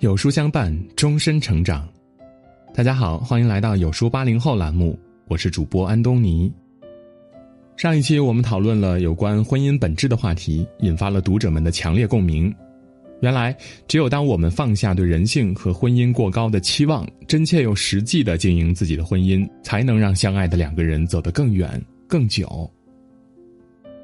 有书相伴，终身成长。大家好，欢迎来到有书八零后栏目，我是主播安东尼。上一期我们讨论了有关婚姻本质的话题，引发了读者们的强烈共鸣。原来，只有当我们放下对人性和婚姻过高的期望，真切又实际的经营自己的婚姻，才能让相爱的两个人走得更远、更久。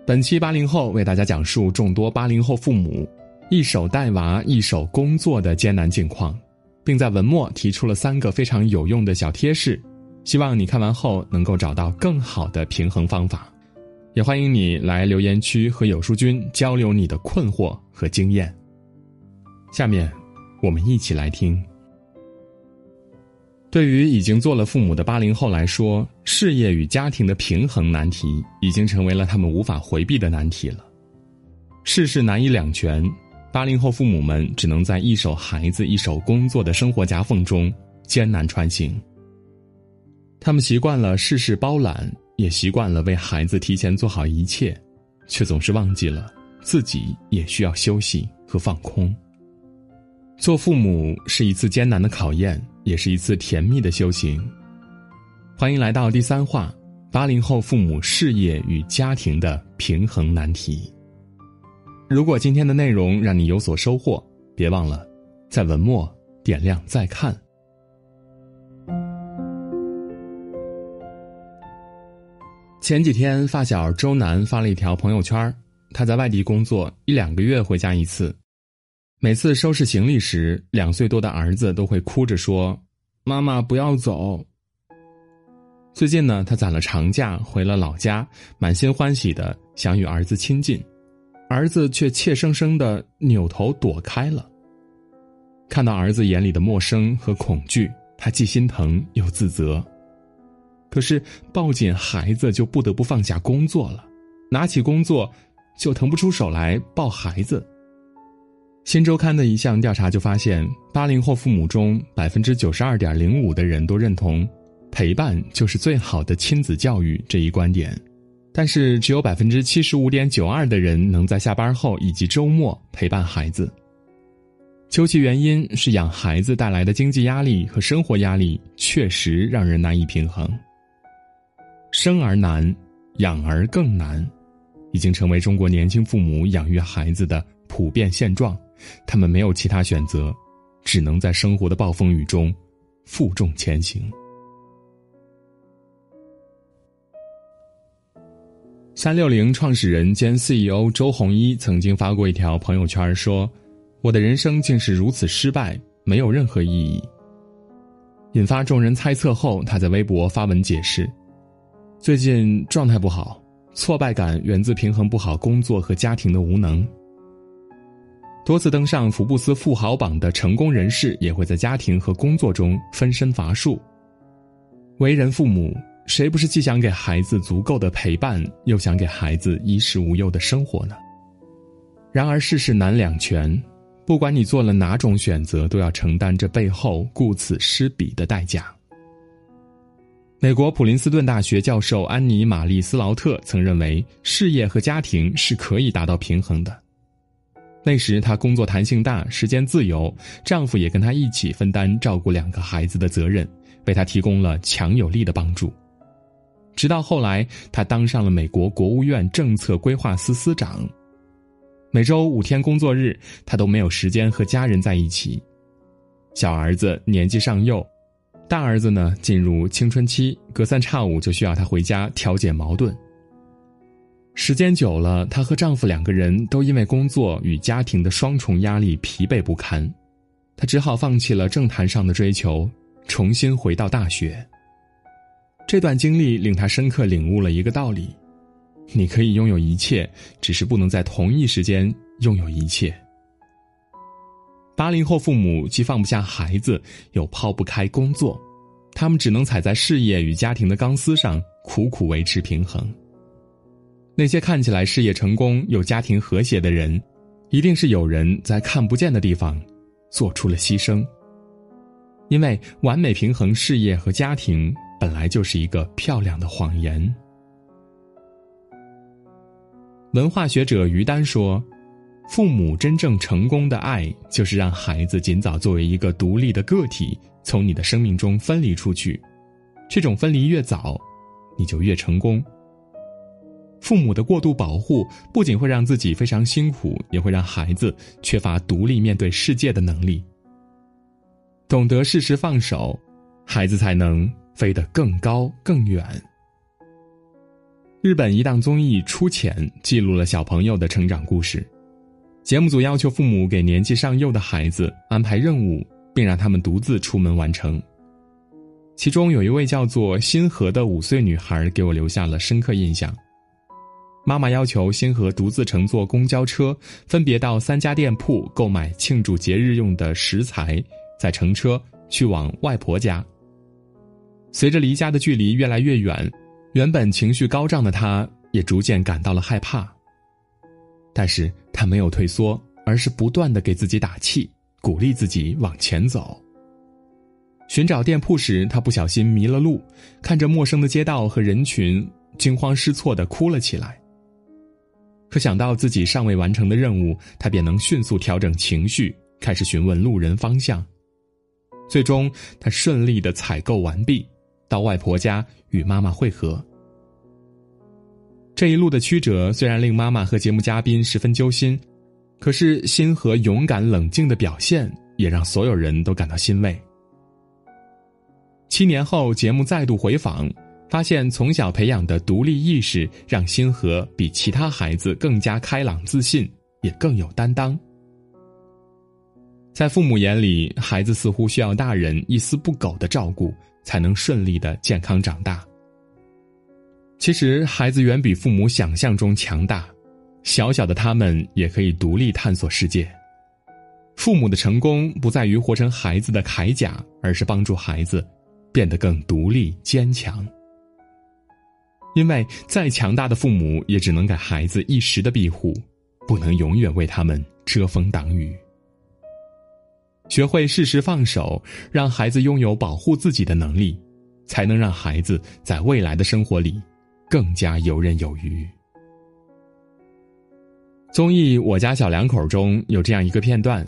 本期八零后为大家讲述众多八零后父母。一手带娃，一手工作的艰难境况，并在文末提出了三个非常有用的小贴士，希望你看完后能够找到更好的平衡方法。也欢迎你来留言区和有书君交流你的困惑和经验。下面，我们一起来听。对于已经做了父母的八零后来说，事业与家庭的平衡难题已经成为了他们无法回避的难题了。事事难以两全。八零后父母们只能在一手孩子一手工作的生活夹缝中艰难穿行。他们习惯了事事包揽，也习惯了为孩子提前做好一切，却总是忘记了自己也需要休息和放空。做父母是一次艰难的考验，也是一次甜蜜的修行。欢迎来到第三话：八零后父母事业与家庭的平衡难题。如果今天的内容让你有所收获，别忘了在文末点亮再看。前几天，发小周南发了一条朋友圈他在外地工作一两个月回家一次，每次收拾行李时，两岁多的儿子都会哭着说：“妈妈不要走。”最近呢，他攒了长假回了老家，满心欢喜的想与儿子亲近。儿子却怯生生的扭头躲开了。看到儿子眼里的陌生和恐惧，他既心疼又自责。可是抱紧孩子就不得不放下工作了，拿起工作就腾不出手来抱孩子。新周刊的一项调查就发现，八零后父母中百分之九十二点零五的人都认同，陪伴就是最好的亲子教育这一观点。但是，只有百分之七十五点九二的人能在下班后以及周末陪伴孩子。究其原因，是养孩子带来的经济压力和生活压力确实让人难以平衡。生儿难，养儿更难，已经成为中国年轻父母养育孩子的普遍现状。他们没有其他选择，只能在生活的暴风雨中负重前行。三六零创始人兼 CEO 周鸿祎曾经发过一条朋友圈说：“我的人生竟是如此失败，没有任何意义。”引发众人猜测后，他在微博发文解释：“最近状态不好，挫败感源自平衡不好工作和家庭的无能。多次登上福布斯富豪榜的成功人士，也会在家庭和工作中分身乏术。为人父母。”谁不是既想给孩子足够的陪伴，又想给孩子衣食无忧的生活呢？然而世事难两全，不管你做了哪种选择，都要承担这背后顾此失彼的代价。美国普林斯顿大学教授安妮·玛丽·斯劳特曾认为，事业和家庭是可以达到平衡的。那时她工作弹性大，时间自由，丈夫也跟她一起分担照顾两个孩子的责任，为她提供了强有力的帮助。直到后来，他当上了美国国务院政策规划司司长。每周五天工作日，他都没有时间和家人在一起。小儿子年纪尚幼，大儿子呢进入青春期，隔三差五就需要他回家调解矛盾。时间久了，她和丈夫两个人都因为工作与家庭的双重压力疲惫不堪，她只好放弃了政坛上的追求，重新回到大学。这段经历令他深刻领悟了一个道理：你可以拥有一切，只是不能在同一时间拥有一切。八零后父母既放不下孩子，又抛不开工作，他们只能踩在事业与家庭的钢丝上，苦苦维持平衡。那些看起来事业成功又家庭和谐的人，一定是有人在看不见的地方做出了牺牲。因为完美平衡事业和家庭。本来就是一个漂亮的谎言。文化学者于丹说：“父母真正成功的爱，就是让孩子尽早作为一个独立的个体，从你的生命中分离出去。这种分离越早，你就越成功。父母的过度保护，不仅会让自己非常辛苦，也会让孩子缺乏独立面对世界的能力。懂得适时放手，孩子才能飞得更高更远。日本一档综艺《出浅》记录了小朋友的成长故事。节目组要求父母给年纪尚幼的孩子安排任务，并让他们独自出门完成。其中有一位叫做新河的五岁女孩给我留下了深刻印象。妈妈要求新河独自乘坐公交车，分别到三家店铺购买庆祝节日用的食材，再乘车去往外婆家。随着离家的距离越来越远。原本情绪高涨的他，也逐渐感到了害怕。但是他没有退缩，而是不断的给自己打气，鼓励自己往前走。寻找店铺时，他不小心迷了路，看着陌生的街道和人群，惊慌失措的哭了起来。可想到自己尚未完成的任务，他便能迅速调整情绪，开始询问路人方向。最终，他顺利的采购完毕。到外婆家与妈妈会合。这一路的曲折虽然令妈妈和节目嘉宾十分揪心，可是星河勇敢冷静的表现也让所有人都感到欣慰。七年后，节目再度回访，发现从小培养的独立意识让星河比其他孩子更加开朗自信，也更有担当。在父母眼里，孩子似乎需要大人一丝不苟的照顾。才能顺利的健康长大。其实，孩子远比父母想象中强大，小小的他们也可以独立探索世界。父母的成功不在于活成孩子的铠甲，而是帮助孩子变得更独立坚强。因为再强大的父母，也只能给孩子一时的庇护，不能永远为他们遮风挡雨。学会适时放手，让孩子拥有保护自己的能力，才能让孩子在未来的生活里更加游刃有余。综艺《我家小两口》中有这样一个片段：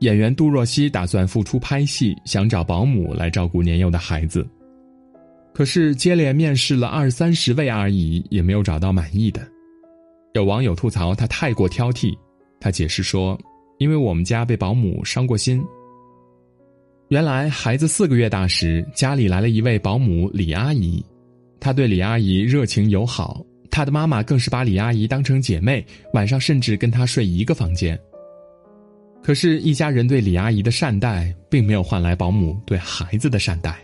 演员杜若溪打算复出拍戏，想找保姆来照顾年幼的孩子，可是接连面试了二三十位阿姨，也没有找到满意的。有网友吐槽他太过挑剔，他解释说。因为我们家被保姆伤过心。原来孩子四个月大时，家里来了一位保姆李阿姨，她对李阿姨热情友好，她的妈妈更是把李阿姨当成姐妹，晚上甚至跟她睡一个房间。可是，一家人对李阿姨的善待，并没有换来保姆对孩子的善待。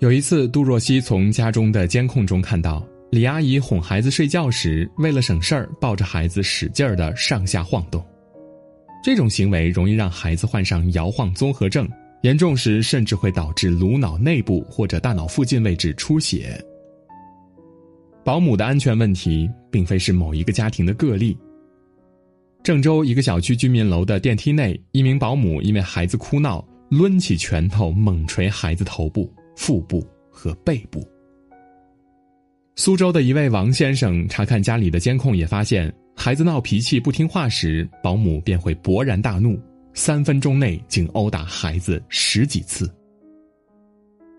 有一次，杜若溪从家中的监控中看到李阿姨哄孩子睡觉时，为了省事儿，抱着孩子使劲儿的上下晃动。这种行为容易让孩子患上摇晃综合症，严重时甚至会导致颅脑内部或者大脑附近位置出血。保姆的安全问题并非是某一个家庭的个例。郑州一个小区居民楼的电梯内，一名保姆因为孩子哭闹，抡起拳头猛捶孩子头部、腹部和背部。苏州的一位王先生查看家里的监控，也发现。孩子闹脾气不听话时，保姆便会勃然大怒，三分钟内竟殴打孩子十几次。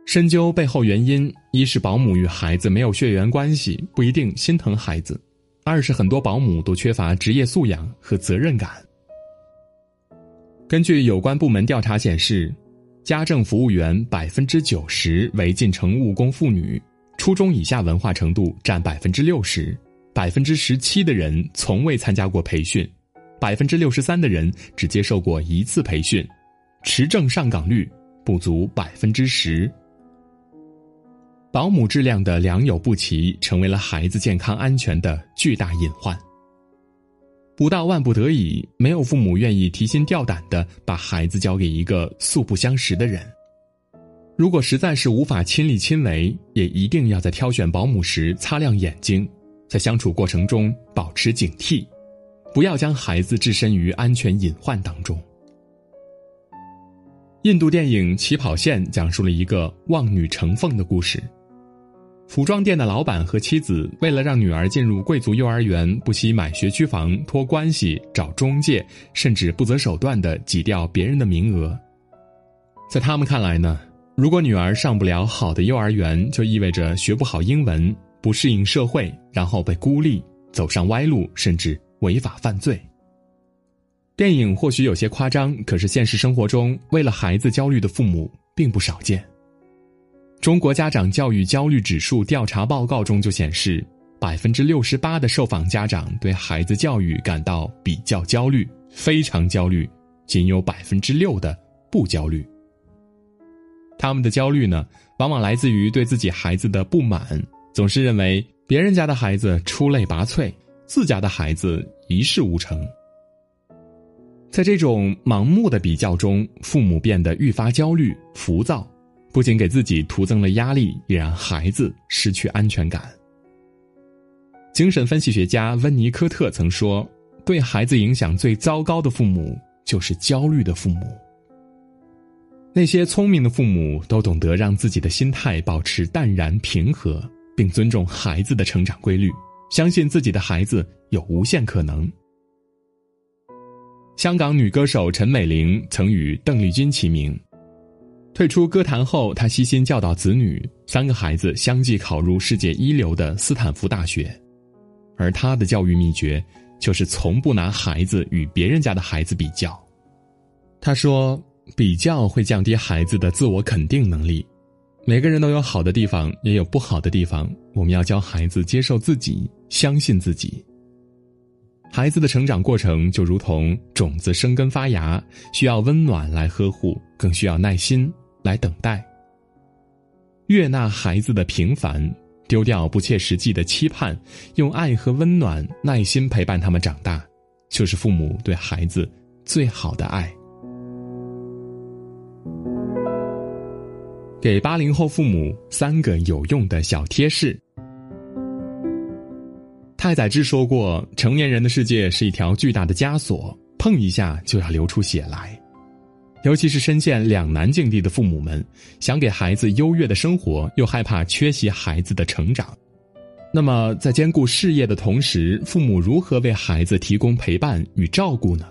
深究背后原因，一是保姆与孩子没有血缘关系，不一定心疼孩子；二是很多保姆都缺乏职业素养和责任感。根据有关部门调查显示，家政服务员百分之九十为进城务工妇女，初中以下文化程度占百分之六十。百分之十七的人从未参加过培训，百分之六十三的人只接受过一次培训，持证上岗率不足百分之十。保姆质量的良莠不齐，成为了孩子健康安全的巨大隐患。不到万不得已，没有父母愿意提心吊胆的把孩子交给一个素不相识的人。如果实在是无法亲力亲为，也一定要在挑选保姆时擦亮眼睛。在相处过程中保持警惕，不要将孩子置身于安全隐患当中。印度电影《起跑线》讲述了一个望女成凤的故事。服装店的老板和妻子为了让女儿进入贵族幼儿园，不惜买学区房、托关系、找中介，甚至不择手段的挤掉别人的名额。在他们看来呢，如果女儿上不了好的幼儿园，就意味着学不好英文、不适应社会，然后被孤立、走上歪路，甚至违法犯罪。电影或许有些夸张，可是现实生活中，为了孩子焦虑的父母并不少见。中国家长教育焦虑指数调查报告中就显示，百分之六十八的受访家长对孩子教育感到比较焦虑、非常焦虑，仅有百分之六的不焦虑。他们的焦虑呢，往往来自于对自己孩子的不满，总是认为别人家的孩子出类拔萃，自家的孩子一事无成。在这种盲目的比较中，父母变得愈发焦虑、浮躁，不仅给自己徒增了压力，也让孩子失去安全感。精神分析学家温尼科特曾说：“对孩子影响最糟糕的父母，就是焦虑的父母。那些聪明的父母都懂得让自己的心态保持淡然平和，并尊重孩子的成长规律，相信自己的孩子有无限可能。”香港女歌手陈美玲曾与邓丽君齐名。退出歌坛后，她悉心教导子女，三个孩子相继考入世界一流的斯坦福大学。而她的教育秘诀，就是从不拿孩子与别人家的孩子比较。她说：“比较会降低孩子的自我肯定能力。每个人都有好的地方，也有不好的地方。我们要教孩子接受自己，相信自己。”孩子的成长过程就如同种子生根发芽，需要温暖来呵护，更需要耐心来等待。悦纳孩子的平凡，丢掉不切实际的期盼，用爱和温暖、耐心陪伴他们长大，就是父母对孩子最好的爱。给八零后父母三个有用的小贴士。太宰治说过：“成年人的世界是一条巨大的枷锁，碰一下就要流出血来。”尤其是身陷两难境地的父母们，想给孩子优越的生活，又害怕缺席孩子的成长。那么，在兼顾事业的同时，父母如何为孩子提供陪伴与照顾呢？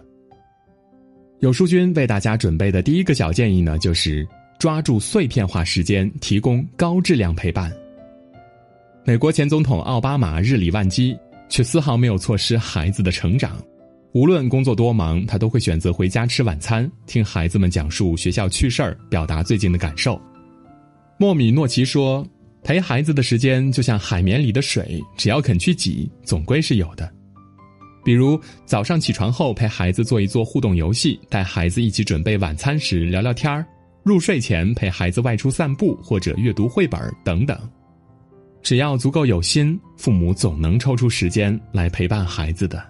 有书君为大家准备的第一个小建议呢，就是抓住碎片化时间，提供高质量陪伴。美国前总统奥巴马日理万机，却丝毫没有错失孩子的成长。无论工作多忙，他都会选择回家吃晚餐，听孩子们讲述学校趣事儿，表达最近的感受。莫米诺奇说：“陪孩子的时间就像海绵里的水，只要肯去挤，总归是有的。比如早上起床后陪孩子做一做互动游戏，带孩子一起准备晚餐时聊聊天儿；入睡前陪孩子外出散步或者阅读绘本等等。”只要足够有心，父母总能抽出时间来陪伴孩子的。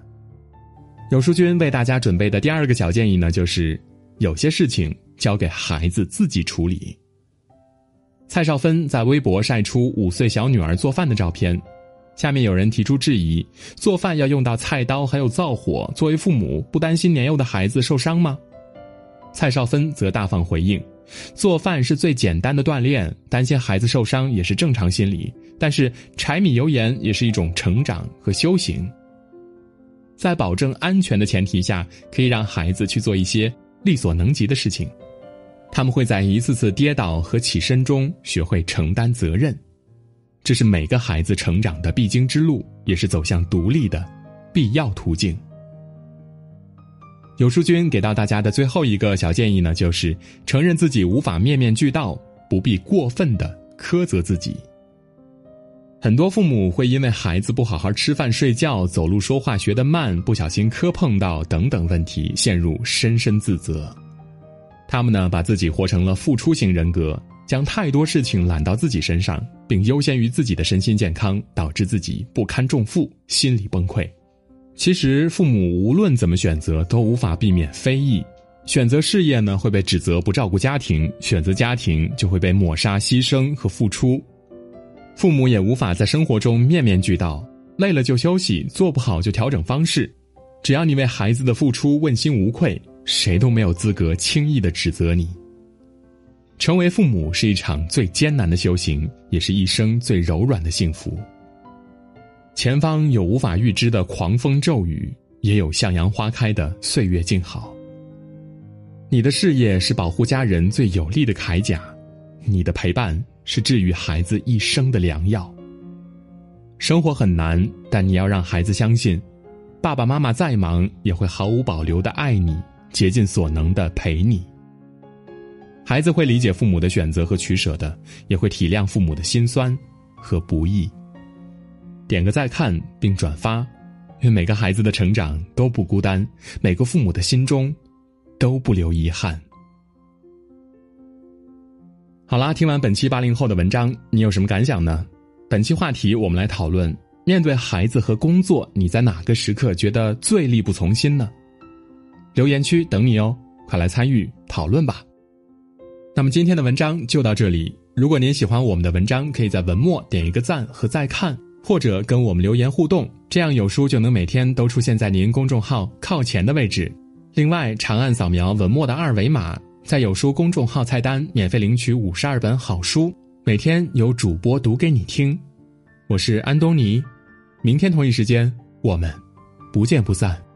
有书君为大家准备的第二个小建议呢，就是有些事情交给孩子自己处理。蔡少芬在微博晒出五岁小女儿做饭的照片，下面有人提出质疑：做饭要用到菜刀还有灶火，作为父母不担心年幼的孩子受伤吗？蔡少芬则大方回应。做饭是最简单的锻炼，担心孩子受伤也是正常心理。但是柴米油盐也是一种成长和修行。在保证安全的前提下，可以让孩子去做一些力所能及的事情。他们会在一次次跌倒和起身中学会承担责任，这是每个孩子成长的必经之路，也是走向独立的必要途径。有书君给到大家的最后一个小建议呢，就是承认自己无法面面俱到，不必过分的苛责自己。很多父母会因为孩子不好好吃饭、睡觉、走路、说话学得慢，不小心磕碰到等等问题，陷入深深自责。他们呢，把自己活成了付出型人格，将太多事情揽到自己身上，并优先于自己的身心健康，导致自己不堪重负，心理崩溃。其实，父母无论怎么选择，都无法避免非议。选择事业呢，会被指责不照顾家庭；选择家庭，就会被抹杀牺牲和付出。父母也无法在生活中面面俱到，累了就休息，做不好就调整方式。只要你为孩子的付出问心无愧，谁都没有资格轻易的指责你。成为父母是一场最艰难的修行，也是一生最柔软的幸福。前方有无法预知的狂风骤雨，也有向阳花开的岁月静好。你的事业是保护家人最有力的铠甲，你的陪伴是治愈孩子一生的良药。生活很难，但你要让孩子相信，爸爸妈妈再忙也会毫无保留的爱你，竭尽所能的陪你。孩子会理解父母的选择和取舍的，也会体谅父母的辛酸和不易。点个再看并转发，愿每个孩子的成长都不孤单，每个父母的心中都不留遗憾。好啦，听完本期八零后的文章，你有什么感想呢？本期话题我们来讨论：面对孩子和工作，你在哪个时刻觉得最力不从心呢？留言区等你哦，快来参与讨论吧。那么今天的文章就到这里。如果您喜欢我们的文章，可以在文末点一个赞和再看。或者跟我们留言互动，这样有书就能每天都出现在您公众号靠前的位置。另外，长按扫描文末的二维码，在有书公众号菜单免费领取五十二本好书，每天有主播读给你听。我是安东尼，明天同一时间我们不见不散。